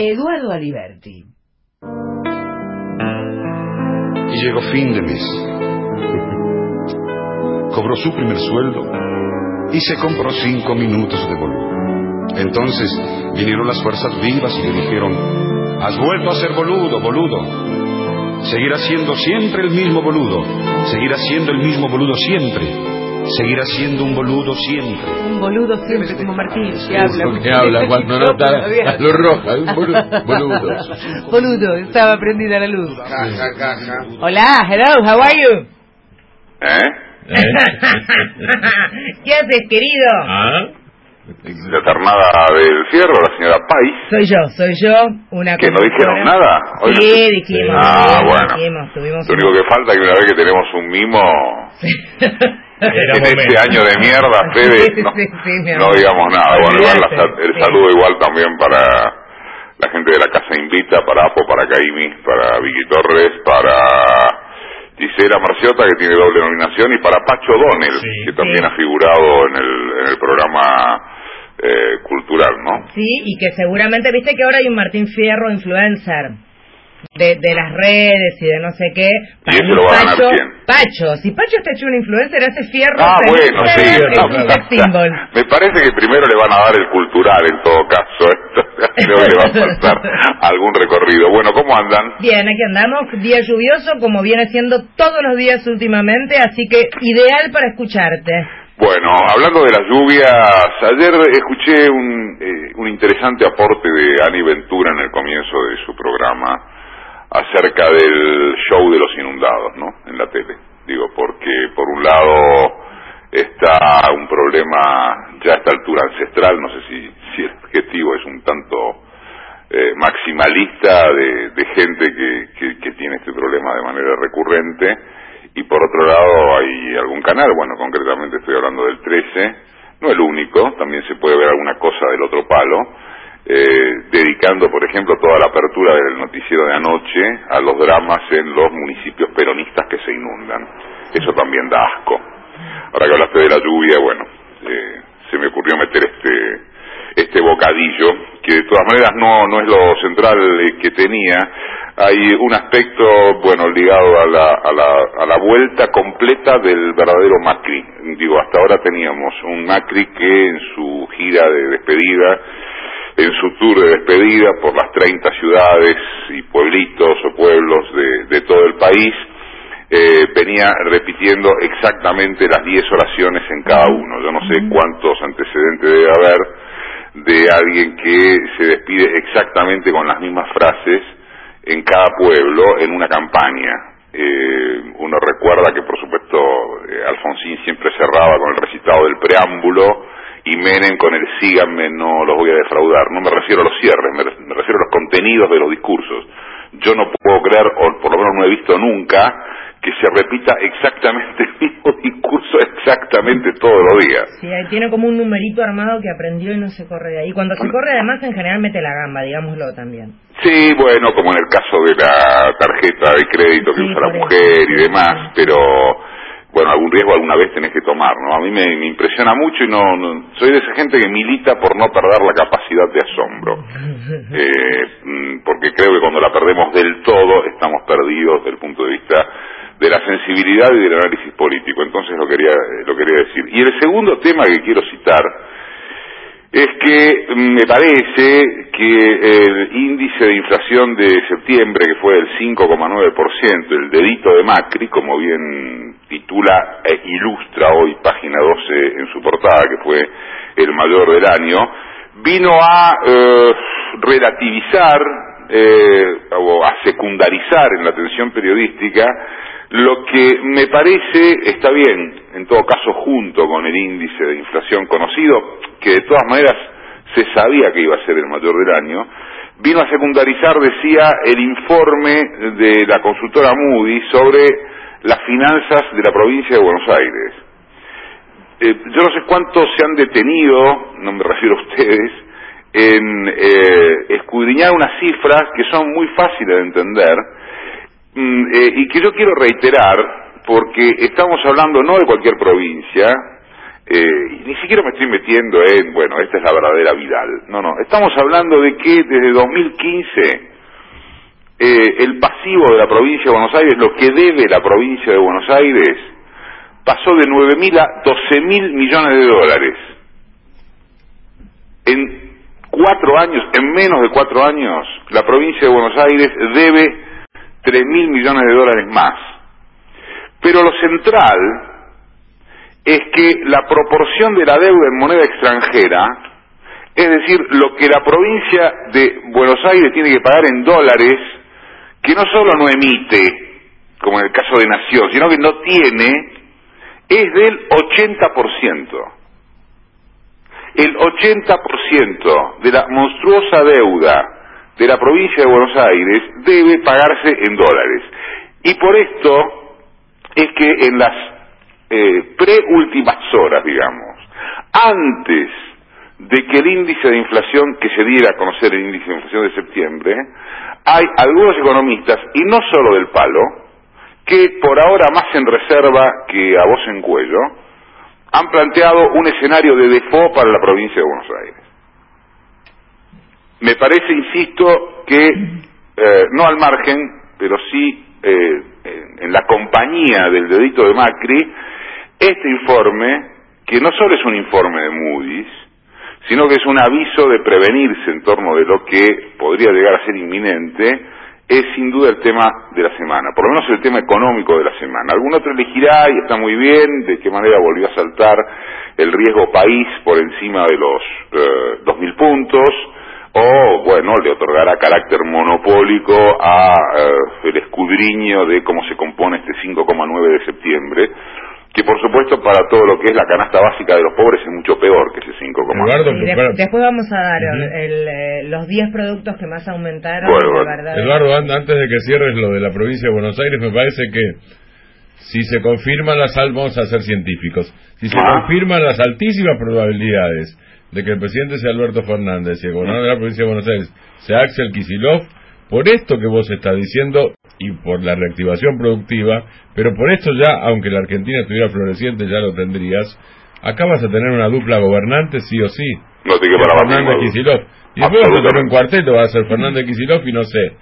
Eduardo Aliberti. Y llegó fin de mes. Cobró su primer sueldo y se compró cinco minutos de boludo. Entonces vinieron las fuerzas vivas y le dijeron, has vuelto a ser boludo, boludo. Seguirá siendo siempre el mismo boludo. Seguirá siendo el mismo boludo siempre seguirá siendo un boludo siempre. Un boludo siempre, como Martín, que habla. que habla cuando no está lo roja, un boludo. Boludo, estaba prendida la luz. Caja, caja. Hola, hello, how are you? ¿Eh? ¿Qué haces, querido? ¿Ah? La ternada del fierro, la señora Pais. Soy yo, soy yo, una ¿Que no dijeron nada? Sí, dijimos. Ah, bueno. dijimos, tuvimos Lo único que falta es que una vez que tenemos un mimo en este año de mierda, Fede, no, digamos nada. Bueno, igual la el saludo igual también para la gente de la Casa Invita, para Apo, para Caimi, para Vicky Torres, para Gisela Marciota, que tiene doble nominación, y para Pacho Donel, Sí. que también Sí. ha figurado en el, en el programa eh, cultural, ¿no? Sí, y que seguramente, viste que ahora hay un Martín Fierro influencer de, de las redes y de no sé qué. ¿Y ese lo va a ganar Pacho, quién? Pacho, si Pacho está hecho un influencer, hace Fierro. Ah, bueno, sí. no, me parece que primero le van a dar el cultural en todo caso. Esto, creo que le va a faltar algún recorrido. Bueno, ¿cómo andan? Bien, aquí andamos, día lluvioso como viene siendo todos los días últimamente, así que ideal para escucharte. Bueno, hablando de las lluvias, ayer escuché un, eh, un interesante aporte de Ani Ventura en el comienzo de su programa acerca del show de los inundados, ¿no? En la tele. Digo, porque por un lado está un problema ya a esta altura ancestral, no sé si, si el objetivo es un tanto eh, maximalista de, gente que, que, que tiene este problema de manera recurrente y por otro lado hay algún canal, bueno, concretamente estoy hablando del 13, no el único, también se puede ver alguna cosa del otro palo, eh, dedicando, por ejemplo, toda la apertura del noticiero de anoche a los dramas en los municipios peronistas que se inundan. Eso también da asco. Ahora que hablaste de la lluvia, bueno, eh, se me ocurrió meter este este bocadillo, que de todas maneras no, no es lo central eh, que tenía. Hay un aspecto, bueno, ligado a la, a, la, a la vuelta completa del verdadero Macri. Digo, hasta ahora teníamos un Macri que en su gira de despedida, en su tour de despedida por las 30 ciudades y pueblitos o pueblos de, de todo el país, eh, venía repitiendo exactamente las 10 oraciones en cada uno. Yo no sé cuántos antecedentes debe haber de alguien que se despide exactamente con las mismas frases en cada pueblo en una campaña. Eh, uno recuerda que, por supuesto, eh, Alfonsín siempre cerraba con el recitado del preámbulo y Menem con el síganme, no los voy a defraudar. No me refiero a los cierres, me, refiero a los contenidos de los discursos. Yo no puedo creer, o por lo menos no he visto nunca, que se repita exactamente el mismo discurso exactamente todos los días. Sí, tiene como un numerito armado que aprendió y no se corre de ahí. Cuando se corre además en general mete la gamba, digámoslo también. Sí, bueno, como en el caso de la tarjeta de crédito que Sí, usa la eso. mujer y demás, pero bueno, algún riesgo alguna vez tenés que tomar, ¿no? A mí me, me impresiona mucho y no, no- soy de esa gente que milita por no perder la capacidad de asombro, Eh, mm, porque creo que cuando la perdemos del todo estamos perdidos desde el punto de vista de la sensibilidad y del análisis político. Entonces lo quería lo quería decir. Y el segundo tema que quiero citar es que mm, me parece que el índice de inflación de septiembre, que fue del 5,9%, el dedito de Macri, como bien titula e ilustra hoy página 12 en su portada, que fue el mayor del año, vino a eh, relativizar eh, o a secundarizar en la atención periodística lo que me parece está bien, en todo caso junto con el índice de inflación conocido, que de todas maneras se sabía que iba a ser el mayor del año, vino a secundarizar, decía, el informe de la consultora Moody sobre las finanzas de la provincia de Buenos Aires. Eh, yo no sé cuántos se han detenido, no me refiero a ustedes, en eh, escudriñar unas cifras que son muy fáciles de entender mm, eh, y que yo quiero reiterar porque estamos hablando no de cualquier provincia, eh, ni siquiera me estoy metiendo en, bueno, esta es la verdadera Vidal. No, no, estamos hablando de que desde 2015 eh, el pasivo de la provincia de Buenos Aires, lo que debe la provincia de Buenos Aires, pasó de 9.000 a 12.000 millones de dólares. En cuatro años, en menos de cuatro años, la provincia de Buenos Aires debe 3.000 millones de dólares más. Pero lo central es que la proporción de la deuda en moneda extranjera, es decir, lo que la provincia de Buenos Aires tiene que pagar en dólares, que no solo no emite, como en el caso de Nación, sino que no tiene, es del 80%. El 80% de la monstruosa deuda de la provincia de Buenos Aires debe pagarse en dólares. Y por esto es que en las eh, preúltimas horas, digamos, antes de que el índice de inflación, que se diera a conocer el índice de inflación de septiembre, hay algunos economistas, y no solo del palo, que por ahora más en reserva que a voz en cuello, han planteado un escenario de default para la provincia de Buenos Aires. Me parece, insisto, que eh, no al margen, pero sí eh, en la compañía del dedito de Macri, este informe, que no solo es un informe de Moody's, sino que es un aviso de prevenirse en torno de lo que podría llegar a ser inminente, es sin duda el tema de la semana, por lo menos el tema económico de la semana. Algún otro elegirá, y está muy bien, de qué manera volvió a saltar el riesgo país por encima de los eh, 2.000 puntos, o, bueno, le otorgará carácter monopólico a eh, el escudriño de cómo se compone este 5,9 de septiembre, que por supuesto para todo lo que es la canasta básica de los pobres es mucho peor que ese 5,9. después vamos a dar el, eh, los 10 productos que más aumentaron. Eduardo, antes de que cierres lo de la provincia de Buenos Aires, me parece que si se confirman las vamos a ser científicos, si se ah. confirman las altísimas probabilidades de que el presidente sea Alberto Fernández y el gobernador de la provincia de Buenos Aires sea Axel Kisilov, por esto que vos estás diciendo y por la reactivación productiva, pero por esto ya, aunque la Argentina estuviera floreciente, ya lo tendrías, acá vas a tener una dupla gobernante sí o sí. No te Fernández Kisilov. Y después vas a tener un cuarteto, va a ser Fernández Kisilov y no sé,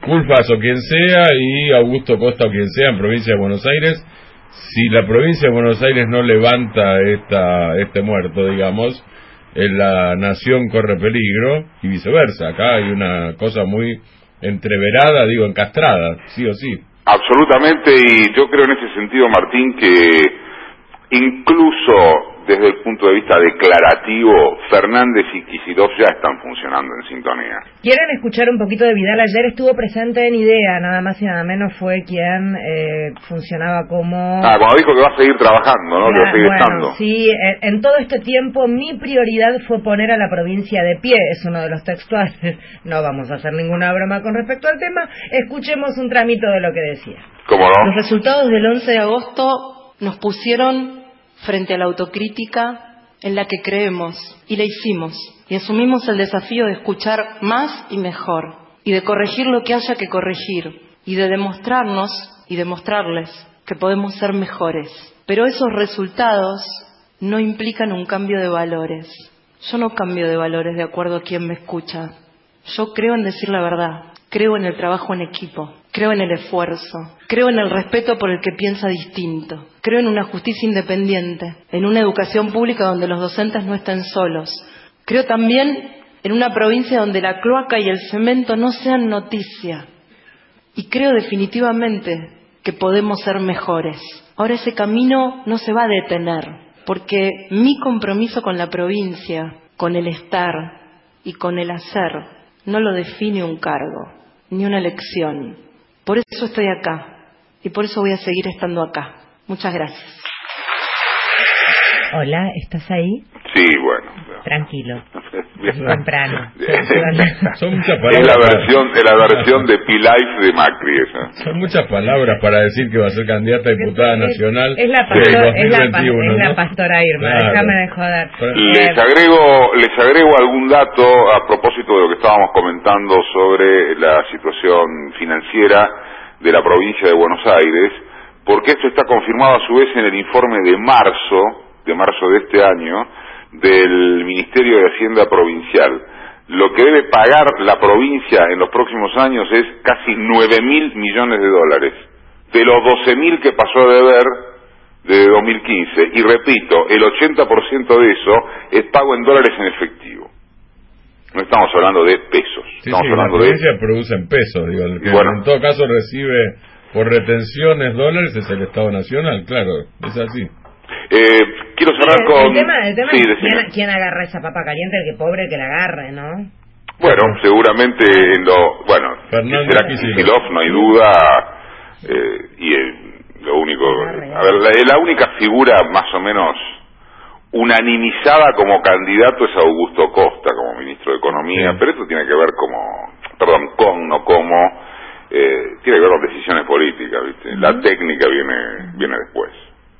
Culfas o quien sea y Augusto Costa o quien sea en provincia de Buenos Aires. Si la provincia de Buenos Aires no levanta esta, este muerto, digamos, la nación corre peligro y viceversa. Acá hay una cosa muy entreverada, digo, encastrada, sí o sí. Absolutamente, y yo creo en ese sentido, Martín, que incluso desde el punto de vista declarativo, Fernández y Kicillof ya están funcionando en sintonía. ¿Quieren escuchar un poquito de Vidal? Ayer estuvo presente en IDEA, nada más y nada menos fue quien eh, funcionaba como... Ah, cuando dijo que va a seguir trabajando, ¿no? que va a seguir estando. Sí, en, todo este tiempo mi prioridad fue poner a la provincia de pie, es uno de los textuales. No vamos a hacer ninguna broma con respecto al tema. Escuchemos un tramito de lo que decía. ¿Cómo no? Los resultados del 11 de agosto nos pusieron frente a la autocrítica en la que creemos y la hicimos y asumimos el desafío de escuchar más y mejor y de corregir lo que haya que corregir y de demostrarnos y demostrarles que podemos ser mejores. Pero esos resultados no implican un cambio de valores. Yo no cambio de valores de acuerdo a quien me escucha. Yo creo en decir la verdad, creo en el trabajo en equipo, creo en el esfuerzo, creo en el respeto por el que piensa distinto, creo en una justicia independiente, en una educación pública donde los docentes no estén solos. Creo también en una provincia donde la cloaca y el cemento no sean noticia. Y creo definitivamente que podemos ser mejores. Ahora ese camino no se va a detener, porque mi compromiso con la provincia, con el estar y con el hacer, no lo define un cargo, ni una elección. Por eso estoy acá y por eso voy a seguir estando acá. Muchas gracias. Hola, ¿estás ahí? Sí, bueno. Tranquilo. Temprano. Son muchas palabras. Es la versión, es la versión de P-Life de Macri esa. Son muchas palabras para decir que va a ser candidata a diputada nacional. Es la, pastora Irma, déjame de joder. Les agrego, les agrego algún dato a propósito de lo que estábamos comentando sobre la situación financiera de la provincia de Buenos Aires, porque esto está confirmado a su vez en el informe de marzo de marzo de este año del Ministerio de Hacienda Provincial. Lo que debe pagar la provincia en los próximos años es casi 9 mil millones de dólares, de los 12 mil que pasó a deber de 2015. Y repito, el 80% de eso es pago en dólares en efectivo. No estamos hablando de pesos. Sí, estamos sí, hablando la de provincia produce en pesos, digo, el que Bueno. en todo caso recibe por retenciones dólares es el Estado Nacional, claro, es así. Eh, quiero cerrar el, con... el tema, el tema Sí, es quién, quién agarra esa papa caliente, el que pobre que la agarre, ¿no? Bueno, seguramente en lo... Bueno, Fernando será Kicillof. No hay duda. eh, y lo único... A ver, la, la única figura más o menos unanimizada como candidato es Augusto Costa como ministro de Economía, Sí. pero esto tiene que ver como... Perdón, con, no como... eh, tiene que ver con decisiones políticas, ¿viste? La técnica viene, viene después.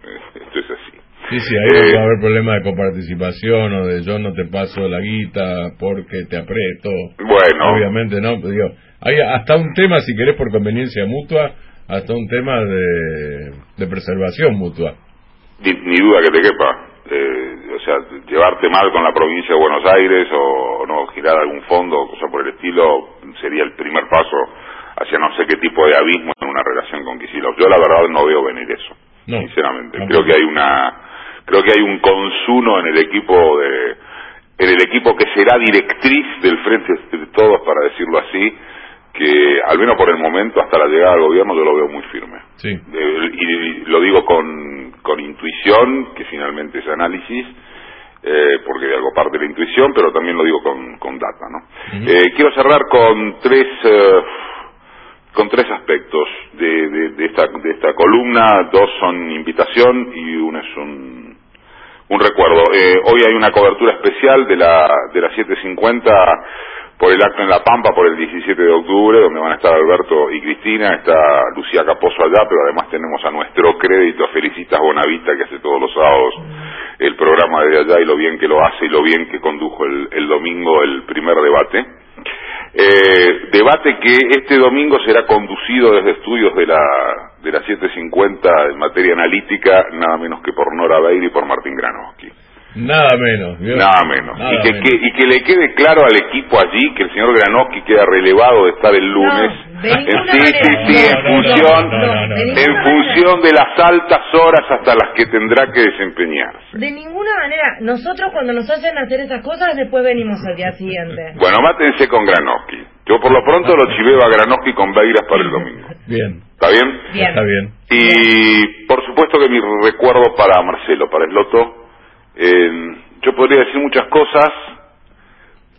Eh, Esto es así. Sí, sí, ahí Eh, va a haber problemas de coparticipación o de yo no te paso la guita porque te aprieto. Bueno, Obviamente no, pero digo, hay hasta un tema, si querés, por conveniencia mutua, hasta un tema de, de preservación mutua. Ni, ni duda que te quepa. Eh, o sea, llevarte mal con la provincia de Buenos Aires o no girar algún fondo cosa por el estilo sería el primer paso hacia no sé qué tipo de abismo en una relación con Kicillof. Yo la verdad no veo venir eso, No, sinceramente. Creo que hay una, creo que hay un consuno en el equipo de, en el equipo que será directriz del frente de todos, para decirlo así, que al menos por el momento hasta la llegada al gobierno yo lo veo muy firme. Sí, y lo digo con, con intuición, que finalmente es análisis, eh, porque de algo parte la intuición, pero también lo digo con, con data, ¿no? Eh, quiero cerrar con tres, eh, con tres aspectos de, de, esta, de esta columna, dos son invitación y uno es un, recuerdo. Eh, hoy hay una cobertura especial de la, de las 7.50 por el acto en La Pampa por el 17 de octubre, donde van a estar Alberto y Cristina, está Lucía Caposo allá, pero además tenemos a nuestro crédito, a Felicitas Bonavista, que hace todos los sábados el programa desde allá y lo bien que lo hace y lo bien que condujo el domingo el primer debate. Eh, debate que este domingo será conducido desde estudios de la, de la 750 en materia analítica, nada menos que por Nora Beir y por Martín Granowski. Nada menos. ¿vio? Nada menos. Nada y, que, menos. que- y que le quede claro al equipo allí que el señor Granowski queda relevado de estar el lunes. No, de En- sí, manera. sí, sí, en función, en función de las altas horas hasta las que tendrá que desempeñarse. De ninguna manera. Nosotros cuando nos hacen hacer esas cosas, después venimos al día siguiente. Bueno, mátense con Granowski. Yo por lo pronto lo chiveo a Granowski con Beiras para el domingo. Bien, ¿Está bien? Bien. está bien. Y por supuesto que mi recuerdo para Marcelo, para Esloto, eh, yo podría decir muchas cosas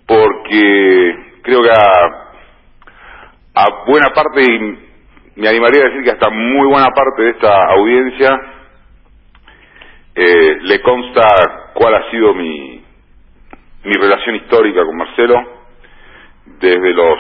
porque creo que a, buena parte, y me animaría a decir que hasta muy buena parte de esta audiencia eh, le consta cuál ha sido mi, mi relación histórica con Marcelo desde los